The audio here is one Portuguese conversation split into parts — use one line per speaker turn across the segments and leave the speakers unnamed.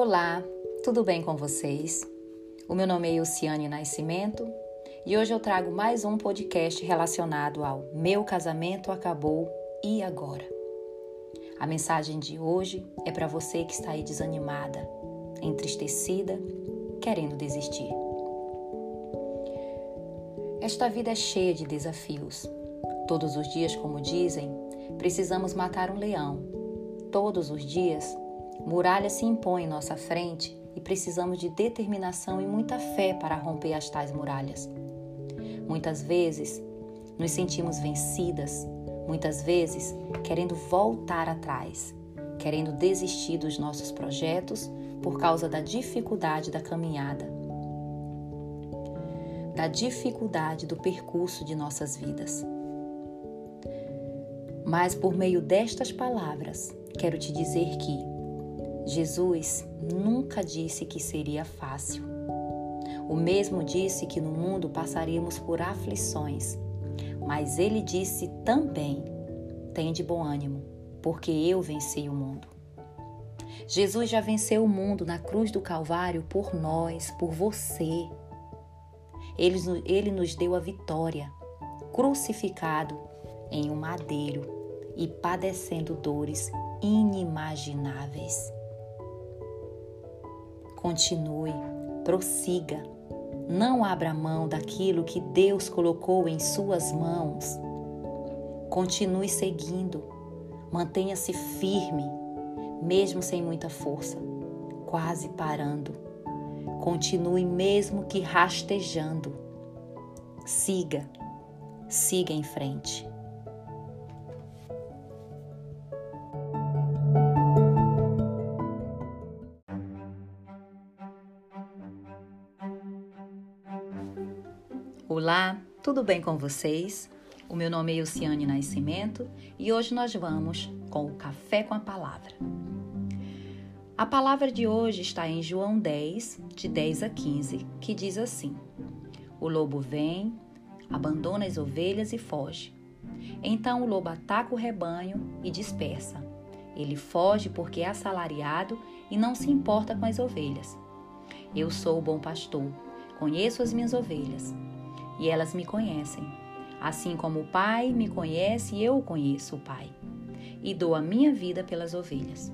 Olá, tudo bem com vocês? O meu nome é Luciane Nascimento e hoje eu trago mais um podcast relacionado ao Meu casamento acabou e agora. A mensagem de hoje é para você que está aí desanimada, entristecida, querendo desistir. Esta vida é cheia de desafios. Todos os dias, como dizem, precisamos matar um leão. Todos os dias Muralhas se impõem em nossa frente e precisamos de determinação e muita fé para romper as tais muralhas. Muitas vezes nos sentimos vencidas, muitas vezes querendo voltar atrás, querendo desistir dos nossos projetos por causa da dificuldade da caminhada, da dificuldade do percurso de nossas vidas. Mas por meio destas palavras, quero te dizer que Jesus nunca disse que seria fácil. O mesmo disse que no mundo passaríamos por aflições, mas ele disse também: tem de bom ânimo, porque eu venci o mundo. Jesus já venceu o mundo na cruz do Calvário por nós, por você. Ele, ele nos deu a vitória, crucificado em um madeiro e padecendo dores inimagináveis. Continue, prossiga. Não abra mão daquilo que Deus colocou em suas mãos. Continue seguindo. Mantenha-se firme, mesmo sem muita força, quase parando. Continue mesmo que rastejando. Siga, siga em frente. Olá, tudo bem com vocês? O meu nome é Luciane Nascimento e hoje nós vamos com o Café com a Palavra. A palavra de hoje está em João 10, de 10 a 15, que diz assim: O lobo vem, abandona as ovelhas e foge. Então o lobo ataca o rebanho e dispersa. Ele foge porque é assalariado e não se importa com as ovelhas. Eu sou o bom pastor, conheço as minhas ovelhas e elas me conhecem. Assim como o Pai me conhece e eu conheço o Pai, e dou a minha vida pelas ovelhas.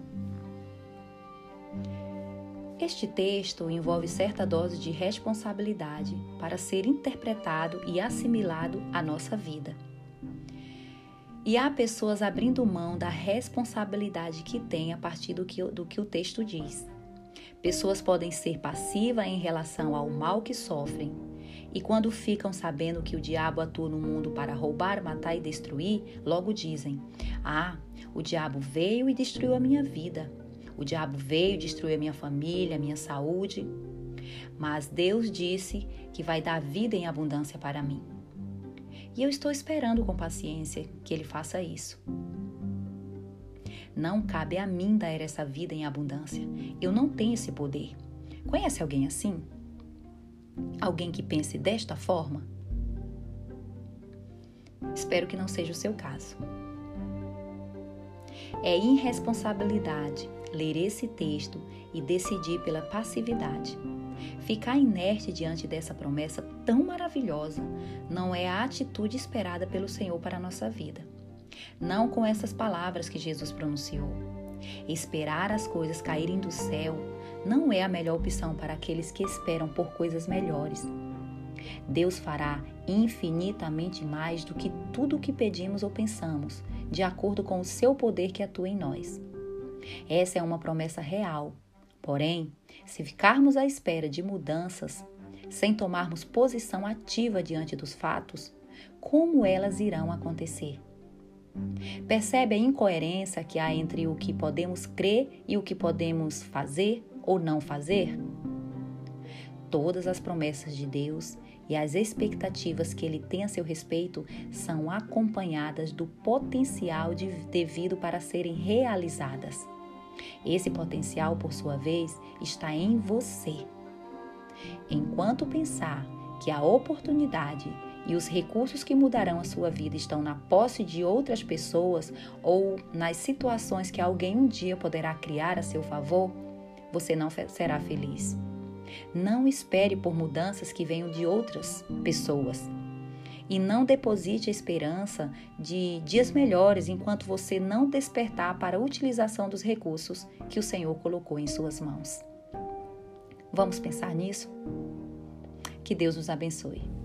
Este texto envolve certa dose de responsabilidade para ser interpretado e assimilado à nossa vida. E há pessoas abrindo mão da responsabilidade que têm a partir do que, do que o texto diz. Pessoas podem ser passivas em relação ao mal que sofrem, e quando ficam sabendo que o diabo atua no mundo para roubar, matar e destruir, logo dizem: Ah, o diabo veio e destruiu a minha vida. O diabo veio e destruiu a minha família, a minha saúde. Mas Deus disse que vai dar vida em abundância para mim. E eu estou esperando com paciência que Ele faça isso. Não cabe a mim dar essa vida em abundância. Eu não tenho esse poder. Conhece alguém assim? Alguém que pense desta forma? Espero que não seja o seu caso. É irresponsabilidade ler esse texto e decidir pela passividade. Ficar inerte diante dessa promessa tão maravilhosa não é a atitude esperada pelo Senhor para a nossa vida. Não com essas palavras que Jesus pronunciou. Esperar as coisas caírem do céu não é a melhor opção para aqueles que esperam por coisas melhores. Deus fará infinitamente mais do que tudo o que pedimos ou pensamos, de acordo com o seu poder que atua em nós. Essa é uma promessa real. Porém, se ficarmos à espera de mudanças, sem tomarmos posição ativa diante dos fatos, como elas irão acontecer? Percebe a incoerência que há entre o que podemos crer e o que podemos fazer? Ou não fazer? Todas as promessas de Deus e as expectativas que ele tem a seu respeito são acompanhadas do potencial de, devido para serem realizadas. Esse potencial, por sua vez, está em você. Enquanto pensar que a oportunidade e os recursos que mudarão a sua vida estão na posse de outras pessoas ou nas situações que alguém um dia poderá criar a seu favor, você não será feliz. Não espere por mudanças que venham de outras pessoas. E não deposite a esperança de dias melhores enquanto você não despertar para a utilização dos recursos que o Senhor colocou em suas mãos. Vamos pensar nisso? Que Deus nos abençoe.